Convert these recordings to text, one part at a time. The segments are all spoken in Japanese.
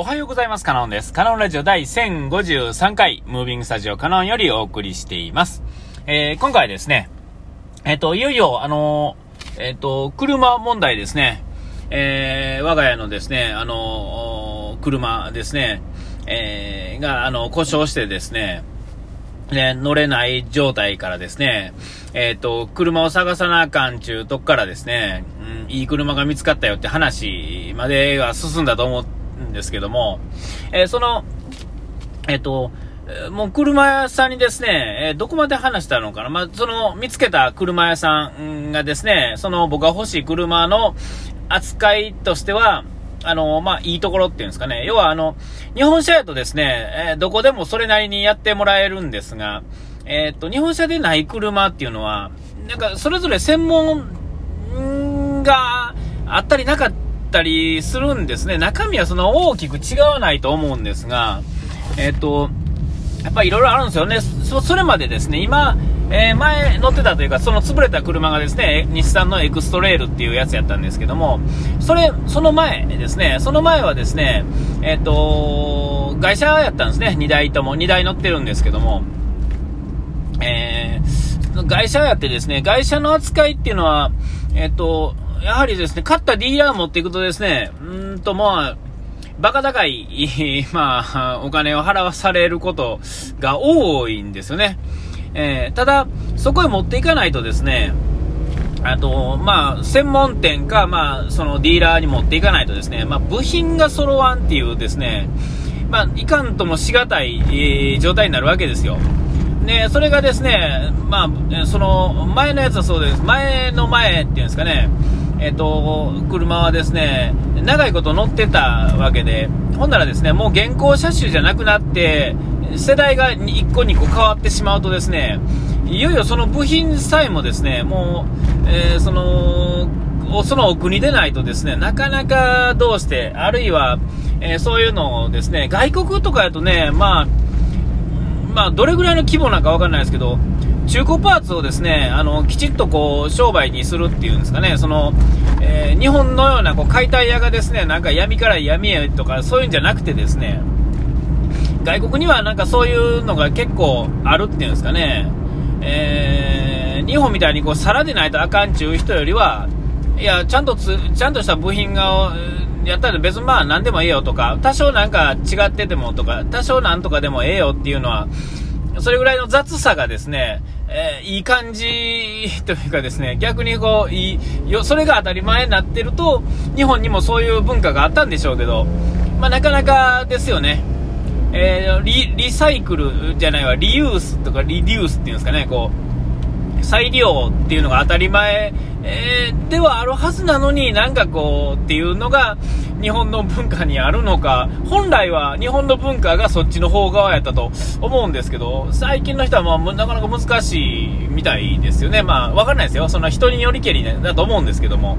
おはようございます。カノンです。カノンラジオ第1053回、ムービングスタジオカノンよりお送りしています。えー、今回ですね、えっ、ー、と、いよいよ、あのー、えっ、と、車問題ですね。え我が家のですね、あの車ですね、えが、あの、故障してですね、ね、乗れない状態からですね、えっ、と、車を探さなあかんちゅうとこからですね、うん、いい車が見つかったよって話までは進んだと思って、んですけども、えー、その、えっ、と、もう車屋さんにですね、えどこまで話したのかな、まあ、その見つけた車屋さんがですね、その僕が欲しい車の扱いとしては、あの、まあ、いいところっていうんですかね。要は、あの、日本車やとですね、えどこでもそれなりにやってもらえるんですが、えっ、と、日本車でない車っていうのは、なんか、それぞれ専門があったりなかったったりするんですね。中身はその大きく違わないと思うんですが、えっ、ー、と、やっぱりいろいろあるんですよね。それまでですね、今、えー、前乗ってたというか、その潰れた車がですね、日産のエクストレールっていうやつやったんですけども、それ、その前ですね、その前はですね、えっ、ー、と、外車やったんですね、2台とも、2台乗ってるんですけども、えー、外車やってですね、外車の扱いっていうのは、えっ、と、やはりですね、勝ったディーラー持っていくとですね、うんとまあ、バカ高い、まあ、お金を払わされることが多いんですよね。えー、ただ、そこへ持っていかないとですね、あと、まあ、専門店か、まあ、そのディーラーに持っていかないとですね、まあ、部品が揃わんっていうですね、まあ、いかんともしがたい、えー、状態になるわけですよ。で、それがですね、まあ、その、前のやつはそうです。前の前っていうんですかね、えっ、と、車はですね、長いこと乗ってたわけで、ほんならですね、もう現行車種じゃなくなって、世代が1個2個変わってしまうとですね、いよいよその部品さえもですね、もう、えー、その、そのお国でないとですね、なかなかどうして、あるいは、えー、そういうのをですね、外国とかやとね、まあ、まあ、どれぐらいの規模なんかわかんないですけど、中古パーツをですね、あの、きちっとこう、商売にするっていうんですかね、その、えー、日本のようなこう解体屋がですね、なんか闇から闇へとか、そういうんじゃなくてですね、外国にはなんかそういうのが結構あるっていうんですかね、えー、日本みたいにこう、皿でないとあかんちゅう人よりは、いや、ちゃんとつ、ちゃんとした部品が、やったら別にまあ何でもええよとか、多少なんか違っててもとか、多少なんとかでもええよっていうのは、それぐらいの雑さがですね、えー、いい感じというかですね、逆にこう、いい、よ、それが当たり前になってると、日本にもそういう文化があったんでしょうけど、まあなかなかですよね。えー、リ、リサイクルじゃないわ、リユースとかリデュースっていうんですかね、こう、再利用っていうのが当たり前、えー、ではあるはずなのになんかこうっていうのが日本の文化にあるのか、本来は日本の文化がそっちの方側やったと思うんですけど、最近の人はまあなかなか難しいみたいですよね。まあわかんないですよ。その人によりけりだと思うんですけども。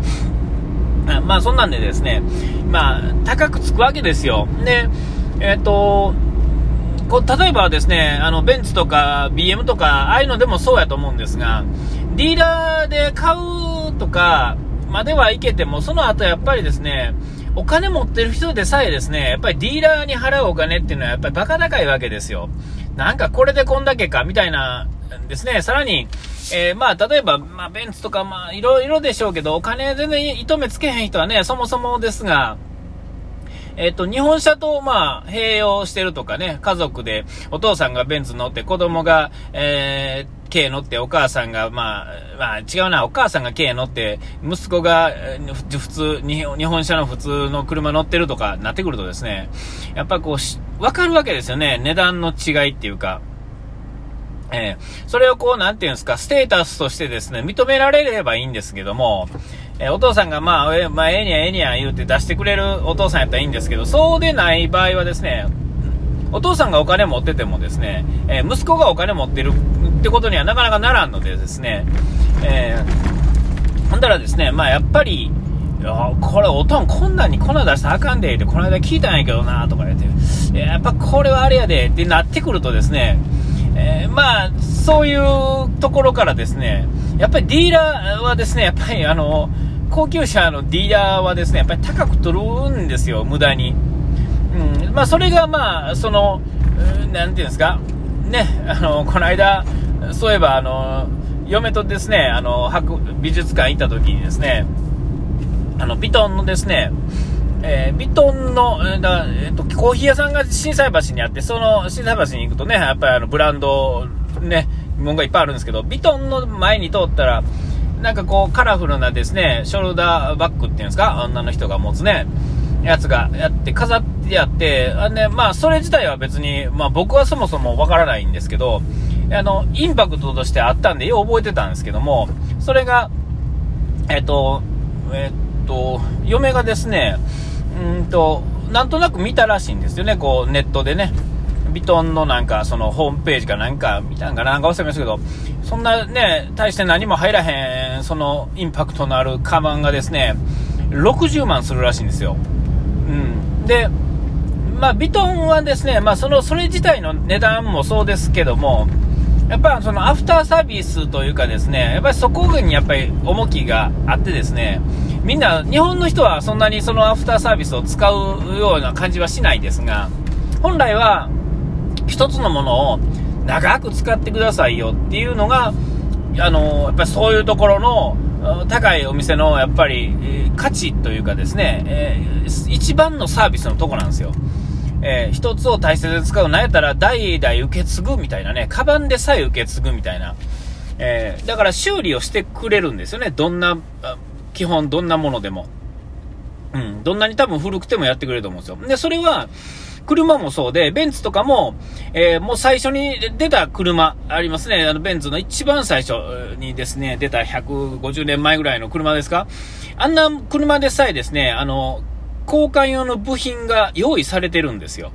まあそんなんでですね、まあ高くつくわけですよ。で、えっ、ー、と、こ例えばですね、あのベンツとか BM とか、ああいうのでもそうやと思うんですが、ディーラーで買うとかまではいけても、その後やっぱりですね、お金持ってる人でさえですね、やっぱりディーラーに払うお金っていうのはやっぱりバカ高いわけですよ。なんかこれでこんだけか、みたいなですね、さらに、えー、まあ、例えば、まあ、ベンツとか、まあ、いろいろでしょうけど、お金全然糸目つけへん人はね、そもそもですが、えっ、と、日本車と、まあ、併用してるとかね、家族で、お父さんがベンツ乗って、子供が、えー、軽乗って、お母さんが、まあ、まあ、違うな、お母さんが軽乗って、息子が、普通、日本車の普通の車乗ってるとかなってくるとですね、やっぱこう、わかるわけですよね、値段の違いっていうか。えー、それをこう、なんていうんですか、ステータスとしてですね、認められればいいんですけども、えー、お父さんがまあ、え、まあ、ええにゃええにゃ言うて出してくれるお父さんやったらいいんですけど、そうでない場合はですね、お父さんがお金持っててもですね、え、息子がお金持ってるってことにはなかなかならんのでですね、えー、ほんだらですね、まあやっぱり、いやこれおとんこんなんに粉出したらあかんでってこの間聞いたんやけどなとか言って、やっぱこれはあれやでってなってくるとですね、えー、まあ、そういうところからですね、やっぱりディーラーはですね、やっぱりあの、高級車のディーラーはですね、やっぱり高く取るんですよ、無駄に。うん、まあ、それがまあ、その、なんていうんですか、ね、あの、この間、そういえば、あの、嫁とですね、あの、博美術館行った時にですね、あの、ビトンのですね、えー、ビトンの、えーだえーと、コーヒー屋さんが心斎橋にあって、その心斎橋に行くとね、やっぱりあのブランド、ね、ものがいっぱいあるんですけど、ビトンの前に通ったら、なんかこう、カラフルなですね、ショルダーバッグっていうんですか、女の人が持つね、やつがやって、飾ってやって、あね、まあ、それ自体は別に、まあ、僕はそもそもわからないんですけど、あの、インパクトとしてあったんで、よう覚えてたんですけども、それが、えっ、と、えっ、と、嫁がですね、うんと、なんとなく見たらしいんですよね、こう、ネットでね。ビトンのなんか、そのホームページかなんか見たんかなんか忘れましたけど、そんなね、大して何も入らへん、そのインパクトのあるカバンがですね、60万するらしいんですよ。うん。で、まあ、ビトンはですね、まあ、その、それ自体の値段もそうですけども、やっぱそのアフターサービスというかですね、やっぱりそこにやっぱり重きがあってですね、みんな、日本の人はそんなにそのアフターサービスを使うような感じはしないですが、本来は一つのものを長く使ってくださいよっていうのが、あの、やっぱりそういうところの高いお店のやっぱり、価値というかですね、えー、一番のサービスのとこなんですよ。えー、一つを大切に使う。なんやったら代々受け継ぐみたいなね、カバンでさえ受け継ぐみたいな。えー、だから修理をしてくれるんですよね。どんな、基本どんなものでも。うん、どんなに多分古くてもやってくれると思うんですよ。で、それは、車もそうで、ベンツとかも、えー、もう最初に出た車ありますね。あの、ベンツの一番最初にですね、出た150年前ぐらいの車ですかあんな車でさえですね、あの、交換用の部品が用意されてるんですよ。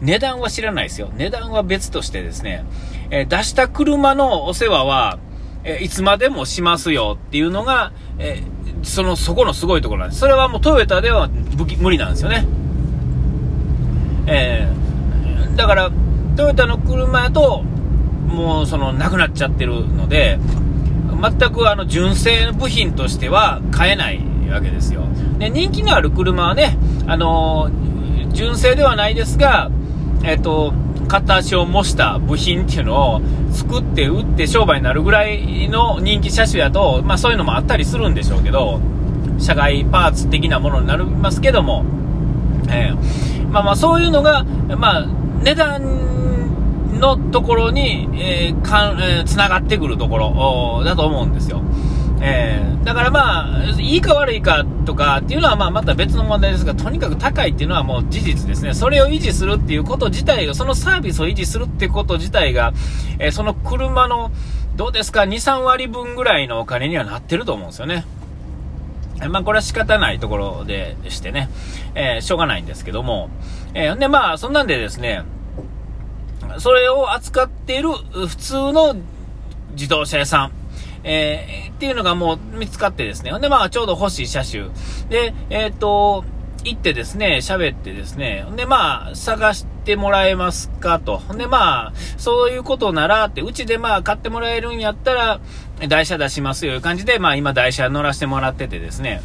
値段は知らないですよ。値段は別としてですね、えー、出した車のお世話は、えー、いつまでもしますよっていうのが、えー、その、そこのすごいところなんです。それはもうトヨタでは無理なんですよね。えー、だから、トヨタの車やと、もうその、なくなっちゃってるので、全くあの、純正の部品としては買えないわけですよ。で、人気のある車はね、あのー、純正ではないですが、えっ、ー、と、形を模した部品っていうのを作って売って商売になるぐらいの人気車種やと、まあそういうのもあったりするんでしょうけど、社外パーツ的なものになりますけども、えー、まあまあそういうのが、まあ値段のところに、えー、かん、えー、つながってくるところだと思うんですよ。えー、だからまあ、いいか悪いかとかっていうのはまあまた別の問題ですが、とにかく高いっていうのはもう事実ですね。それを維持するっていうこと自体が、そのサービスを維持するってこと自体が、えー、その車の、どうですか、2、3割分ぐらいのお金にはなってると思うんですよね。まあこれは仕方ないところでしてね、えー、しょうがないんですけども、えー、でまあそんなんでですね、それを扱っている普通の自動車屋さん、えー、っていうのがもう見つかってですね。ほんで、まあ、ちょうど欲しい車種。で、えっ、ー、と、行ってですね、喋ってですね、で、まあ、探してもらえますかと。で、まあ、そういうことならって、うちでまあ、買ってもらえるんやったら、台車出しますよ、いう感じで、まあ、今、台車乗らせてもらっててですね。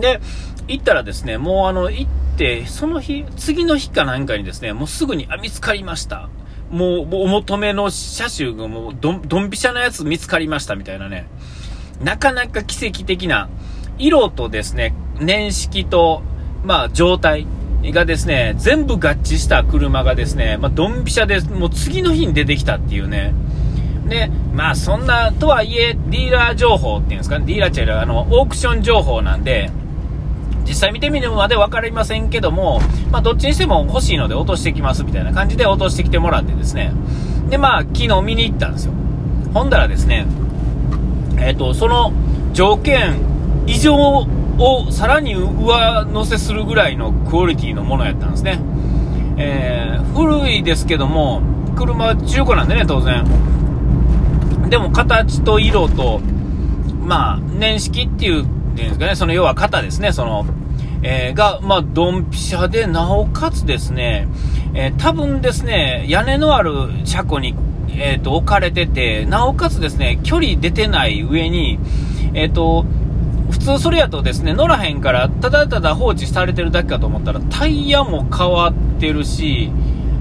で、行ったらですね、もうあの、行って、その日、次の日かなんかにですね、もうすぐに、あ、見つかりました。もう、お求めの車種がもうドン、ドンピシャなやつ見つかりましたみたいなね。なかなか奇跡的な、色とですね、年式と、まあ、状態がですね、全部合致した車がですね、まあ、ドンピシャで、もう次の日に出てきたっていうね。で、まあ、そんな、とはいえ、ディーラー情報っていうんですかね、ディーラーチェル、あの、オークション情報なんで、実際見てみるまで分かりませんけども、まあ、どっちにしても欲しいので落としてきますみたいな感じで落としてきてもらってですね。で、まあ、昨日見に行ったんですよ。ほんだらですね、えっ、ー、と、その条件以上をさらに上乗せするぐらいのクオリティのものやったんですね。えー、古いですけども、車は中古なんでね、当然。でも形と色と、まあ、年式っていうんですかね、その要は型ですね、その、えー、が、まあ、ドンピシャで、なおかつですね、えー、多分ですね、屋根のある車庫に、え、ー、と、置かれてて、なおかつですね、距離出てない上に、えっ、と、普通それやとですね、乗らへんから、ただただ放置されてるだけかと思ったら、タイヤも変わってるし、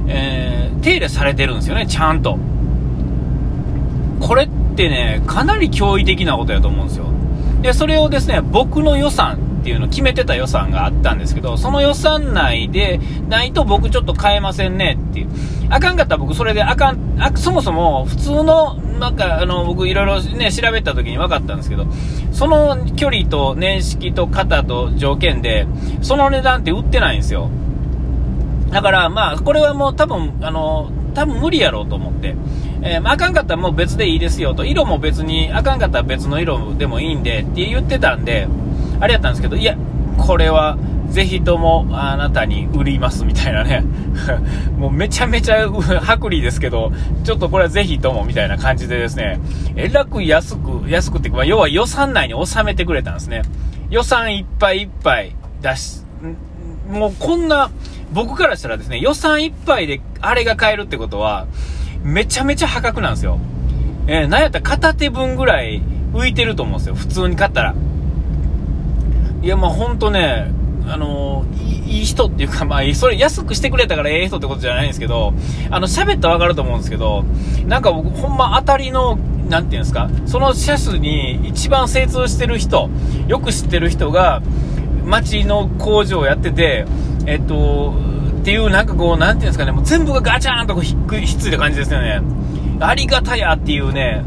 えー、手入れされてるんですよね、ちゃんと。これってね、かなり驚異的なことやと思うんですよ。で、それをですね、僕の予算っていうの決めてた予算があったんですけど、その予算内でないと僕ちょっと買えませんねっていう。あかんかったら僕それであかん、あそもそも普通の、なんかあの、僕いろいろね、調べた時に分かったんですけど、その距離と年式と型と条件で、その値段って売ってないんですよ。だからまあ、これはもう多分、あの、多分無理やろうと思って。えー、あかんかったらもう別でいいですよと。色も別に、あかんかったら別の色でもいいんでって言ってたんで、あれやったんですけど、いや、これは、ぜひともあなたに売りますみたいなね。もうめちゃめちゃ薄利ですけど、ちょっとこれはぜひともみたいな感じでですね、えらく安く、安くっていうか、要は予算内に収めてくれたんですね。予算いっぱいいっぱい出し、もうこんな、僕からしたらですね、予算いっぱいであれが買えるってことは、めちゃめちゃ破格なんですよ。えー、なんやったら片手分ぐらい浮いてると思うんですよ。普通に買ったら。いや、まあほんとね、あのいい人っていうか、まあ、それ安くしてくれたからええ人ってことじゃないんですけど、あの、喋ったらわかると思うんですけど、なんか僕、ほんま当たりの、なんていうんですか、その車種に一番精通してる人、よく知ってる人が、町の工場をやってて、えっと、っていう、なんかこう、なんていうんですかね、もう全部がガチャーンとこうひっくり、ひっついた感じですよね。ありがたやっていうね、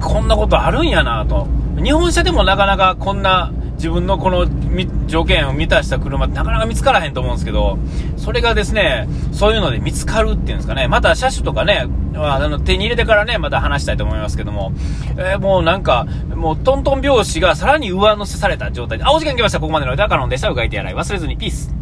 こんなことあるんやなと。日本車でもなかなかこんな自分のこの条件を満たした車ってなかなか見つからへんと思うんですけど、それがですね、そういうので見つかるっていうんですかね、また車種とかね、あの手に入れてからね、また話したいと思いますけども、えー、もうなんか、もうトントン拍子がさらに上乗せされた状態で、あ、お時間来ました、ここまでの歌カノンでした。うがいてやらい。忘れずに、ピース。